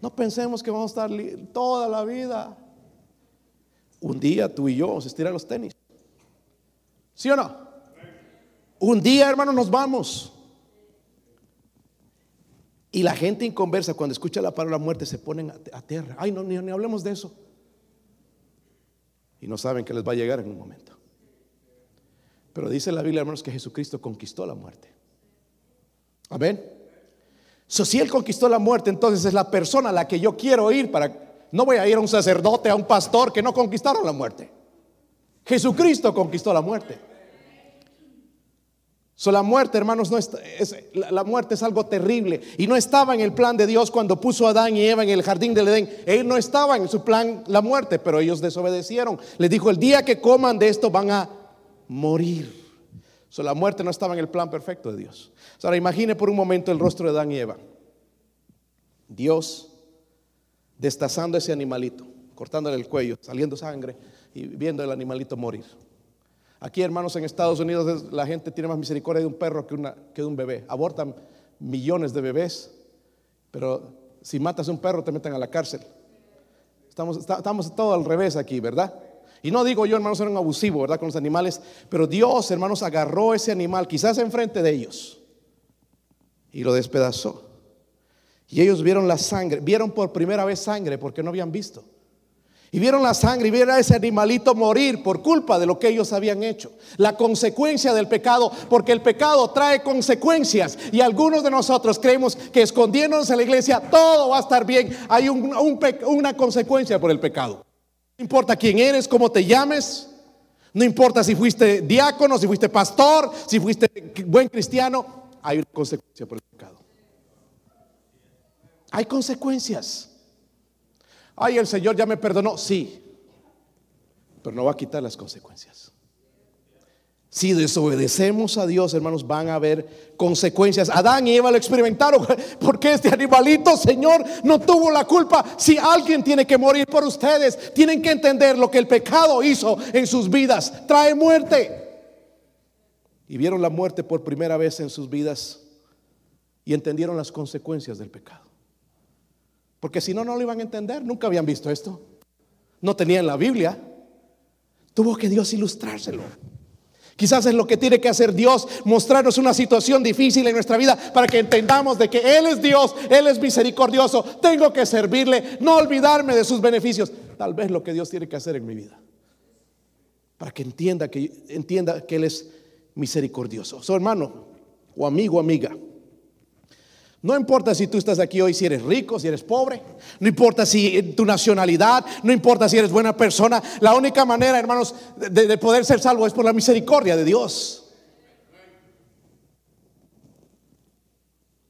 No pensemos que vamos a estar toda la vida. Un día tú y yo vamos a estirar los tenis. ¿Sí o no? Un día, hermanos, nos vamos. Y la gente inconversa, cuando escucha la palabra muerte, se ponen a, tierra. Ay, no, ni hablemos de eso y no saben que les va a llegar en un momento. Pero dice la Biblia, hermanos, que Jesucristo conquistó la muerte. Amén. So, si Él conquistó la muerte, entonces es la persona a la que yo quiero ir para... No voy a ir a un sacerdote, a un pastor que no conquistaron la muerte. Jesucristo conquistó la muerte la muerte, hermanos, no es, la, muerte es algo terrible y no estaba en el plan de Dios cuando puso a Adán y Eva en el jardín del Edén. Él no estaba en su plan la muerte, pero ellos desobedecieron. Les dijo, el día que coman de esto van a morir. So, la muerte no estaba en el plan perfecto de Dios. ahora imagine por un momento el rostro de Adán y Eva. Dios destazando ese animalito, cortándole el cuello, saliendo sangre y viendo el animalito morir. Aquí, hermanos, en Estados Unidos la gente tiene más misericordia de un perro que, de un bebé. Abortan millones de bebés, pero si matas a un perro te meten a la cárcel. Estamos, estamos todo al revés aquí, ¿verdad? Y no digo yo, hermanos, era un abusivo, ¿verdad? Con los animales, pero Dios, hermanos, agarró ese animal, quizás enfrente de ellos, y lo despedazó. Y ellos vieron la sangre, vieron por primera vez sangre porque no habían visto. Y vieron la sangre y vieron a ese animalito morir por culpa de lo que ellos habían hecho. La consecuencia del pecado, porque el pecado trae consecuencias. Y algunos de nosotros creemos que escondiéndonos en la iglesia todo va a estar bien. Hay una consecuencia por el pecado. Importa quién eres, cómo te llames. No importa si fuiste diácono, si fuiste pastor, si fuiste buen cristiano. Hay una consecuencia por el pecado. Hay consecuencias. Ay, el Señor ya me perdonó. Sí, pero no va a quitar las consecuencias. Si desobedecemos a Dios, hermanos, van a haber consecuencias. Adán y Eva lo experimentaron. Porque este animalito, Señor, no tuvo la culpa. Si alguien tiene que morir por ustedes, tienen que entender lo que el pecado hizo en sus vidas. Trae muerte. Y vieron la muerte por primera vez en sus vidas y entendieron las consecuencias del pecado. Porque si no, no lo iban a entender. Nunca habían visto esto. No tenían la Biblia. Tuvo que Dios ilustrárselo. Quizás es lo que tiene que hacer Dios, mostrarnos una situación difícil en nuestra vida para que entendamos de que Él es Dios, Él es misericordioso, tengo que servirle, no olvidarme de sus beneficios. Tal vez lo que Dios tiene que hacer en mi vida. Para que entienda que, entienda que Él es misericordioso. Su hermano o amigo, amiga. No importa si tú estás aquí hoy, si eres rico, si eres pobre. No importa si tu nacionalidad, no importa si eres buena persona. La única manera, hermanos, de, poder ser salvo es por la misericordia de Dios.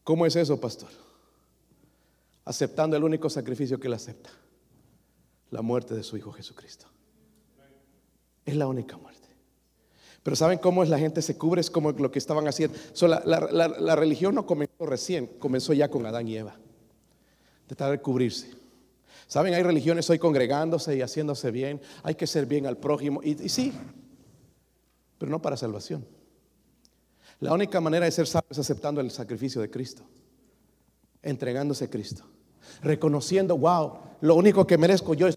¿Cómo es eso, pastor? Aceptando el único sacrificio que él acepta. La muerte de su Hijo Jesucristo. Es la única muerte. Pero ¿saben cómo es la gente se cubre? Es como lo que estaban haciendo. la, religión no comenzó recién, comenzó ya con Adán y Eva. Tratar de cubrirse. ¿Saben? Hay religiones hoy congregándose y haciéndose bien. Hay que ser bien al prójimo. Y, y sí, pero no para salvación. La única manera de ser salvo es aceptando el sacrificio de Cristo. Entregándose a Cristo. Reconociendo, wow, lo único que merezco yo es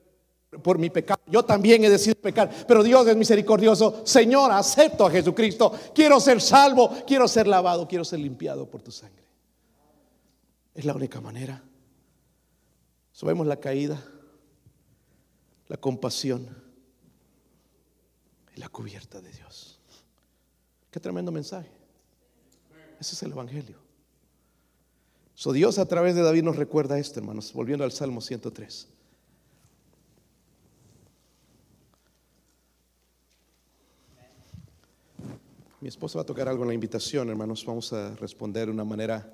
por mi pecado. Yo también he decidido pecar, pero Dios es misericordioso. Señor, acepto a Jesucristo. Quiero ser salvo, quiero ser lavado, quiero ser limpiado por tu sangre. Es la única manera. Subemos la caída, la compasión y la cubierta de Dios. Qué tremendo mensaje. Ese es el Evangelio. So Dios a través de David nos recuerda esto, hermanos, volviendo al Salmo 103. Mi esposa va a tocar algo en la invitación, hermanos. Vamos a responder de una manera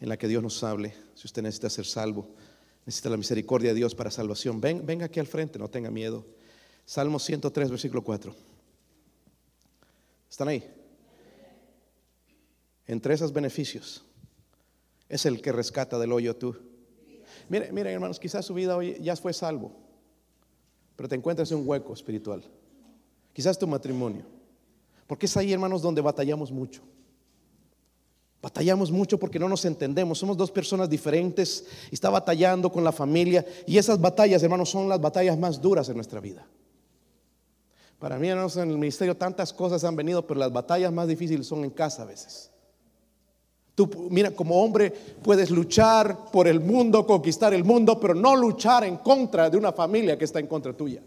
en la que Dios nos hable. Si usted necesita ser salvo, necesita la misericordia de Dios para salvación, ven, venga aquí al frente, no tenga miedo. Salmo 103, versículo 4. ¿Están ahí? Entre esos beneficios es el que rescata del hoyo tú. Miren, miren hermanos, quizás su vida hoy ya fue salvo, pero te encuentras en un hueco espiritual. Quizás tu matrimonio porque es ahí, hermanos, donde batallamos mucho. Batallamos mucho porque no nos entendemos. Somos dos personas diferentes está batallando con la familia. Y esas batallas, hermanos, son las batallas más duras en nuestra vida. Para mí, hermanos, en el ministerio tantas cosas han venido, pero las batallas más difíciles son en casa a veces. Tú, mira, como hombre puedes luchar por el mundo, conquistar el mundo, pero no luchar en contra de una familia que está en contra tuya.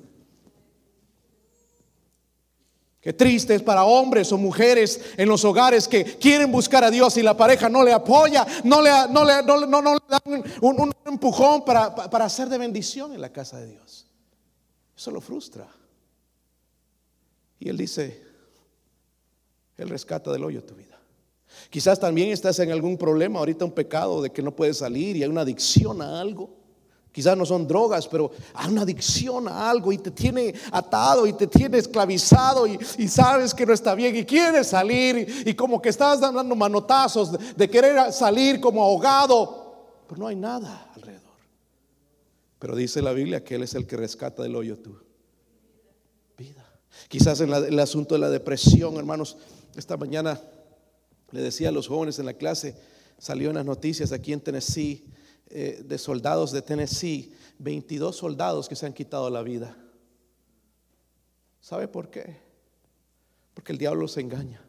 Qué triste es para hombres o mujeres en los hogares que quieren buscar a Dios y la pareja no le apoya, no le, no le, no, no, le dan un, empujón para, para hacer de bendición en la casa de Dios. Eso lo frustra. Y Él dice, Él rescata del hoyo tu vida. Quizás también estás en algún problema, ahorita un pecado de que no puedes salir y hay una adicción a algo. Quizás no son drogas, pero hay una adicción a algo y te tiene atado y te tiene esclavizado y, sabes que no está bien y quieres salir y, como que estás dando manotazos de, querer salir como ahogado, pero no hay nada alrededor. Pero dice la Biblia que Él es el que rescata del hoyo tu vida. Quizás en el asunto de la depresión, hermanos, esta mañana le decía a los jóvenes en la clase, salió en las noticias aquí en Tennessee eh, de soldados de Tennessee, 22 soldados que se han quitado la vida. ¿Sabe por qué? Porque el diablo se engaña.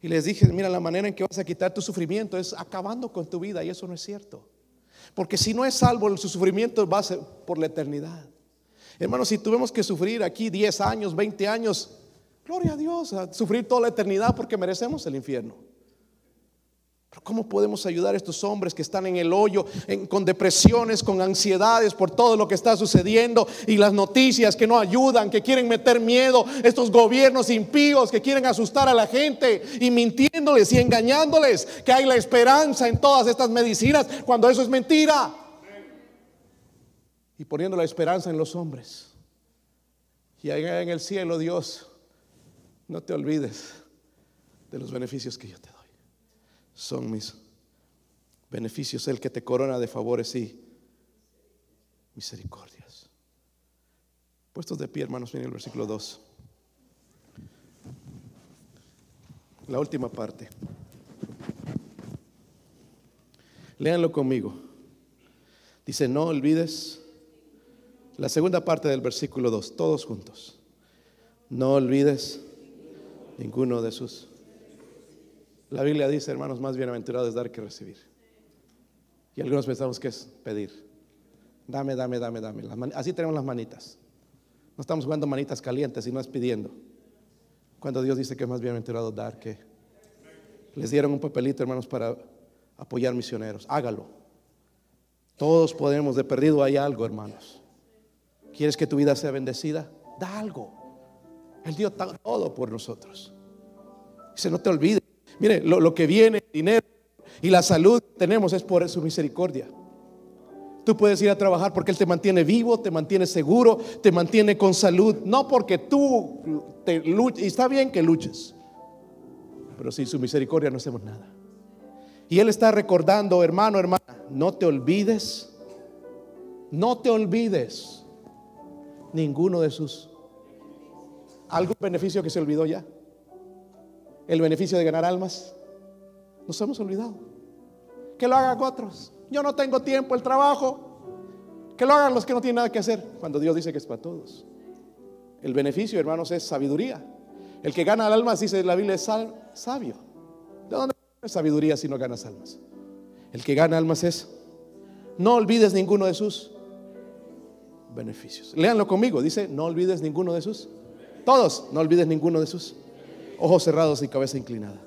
Y les dije, mira, la manera en que vas a quitar tu sufrimiento es acabando con tu vida y eso no es cierto. Porque si no es salvo, su sufrimiento va a ser por la eternidad. Hermanos, si tuvimos que sufrir aquí 10 años, 20 años, gloria a Dios, sufrir toda la eternidad porque merecemos el infierno. ¿Cómo podemos ayudar a estos hombres que están en el hoyo, con depresiones, con ansiedades por todo lo que está sucediendo y las noticias que no ayudan, que quieren meter miedo, estos gobiernos impíos que quieren asustar a la gente y mintiéndoles y engañándoles que hay la esperanza en todas estas medicinas cuando eso es mentira? Y poniendo la esperanza en los hombres. Y allá en el cielo, Dios, no te olvides de los beneficios que yo te doy son mis beneficios, el que te corona de favores y misericordias. Puestos de pie, hermanos, miren el versículo 2. La última parte. Léanlo conmigo. Dice, no olvides la segunda parte del versículo 2, todos juntos. No olvides ninguno de sus la Biblia dice, hermanos, más bienaventurado es dar que recibir. Y algunos pensamos que es pedir. Dame, dame, dame, dame. Así tenemos las manitas. No estamos jugando manitas calientes, sino es pidiendo. Cuando Dios dice que es más bienaventurado dar que... Les dieron un papelito, hermanos, para apoyar misioneros. Hágalo. Todos podemos, de perdido hay algo, hermanos. ¿Quieres que tu vida sea bendecida? Da algo. Él dio todo por nosotros. Dice, no te olvides. Mire, lo, que viene, el dinero y la salud que tenemos es por su misericordia. Tú puedes ir a trabajar porque Él te mantiene vivo, te mantiene seguro, te mantiene con salud. No porque tú te luches. Y está bien que luches. Pero sin su misericordia no hacemos nada. Y Él está recordando, hermano, hermana, no te olvides, no te olvides ninguno de sus. ¿Algún beneficio que se olvidó ya? El beneficio de ganar almas. Nos hemos olvidado. Que lo hagan otros. Yo no tengo tiempo, el trabajo. Que lo hagan los que no tienen nada que hacer, cuando Dios dice que es para todos. El beneficio, hermanos, es sabiduría. El que gana almas, dice la Biblia, es sabio. ¿De dónde es sabiduría si no ganas almas? El que gana almas es, no olvides ninguno de sus beneficios. Léanlo conmigo, dice, no olvides ninguno de sus. Todos, no olvides ninguno de sus. Ojos cerrados y cabeza inclinada.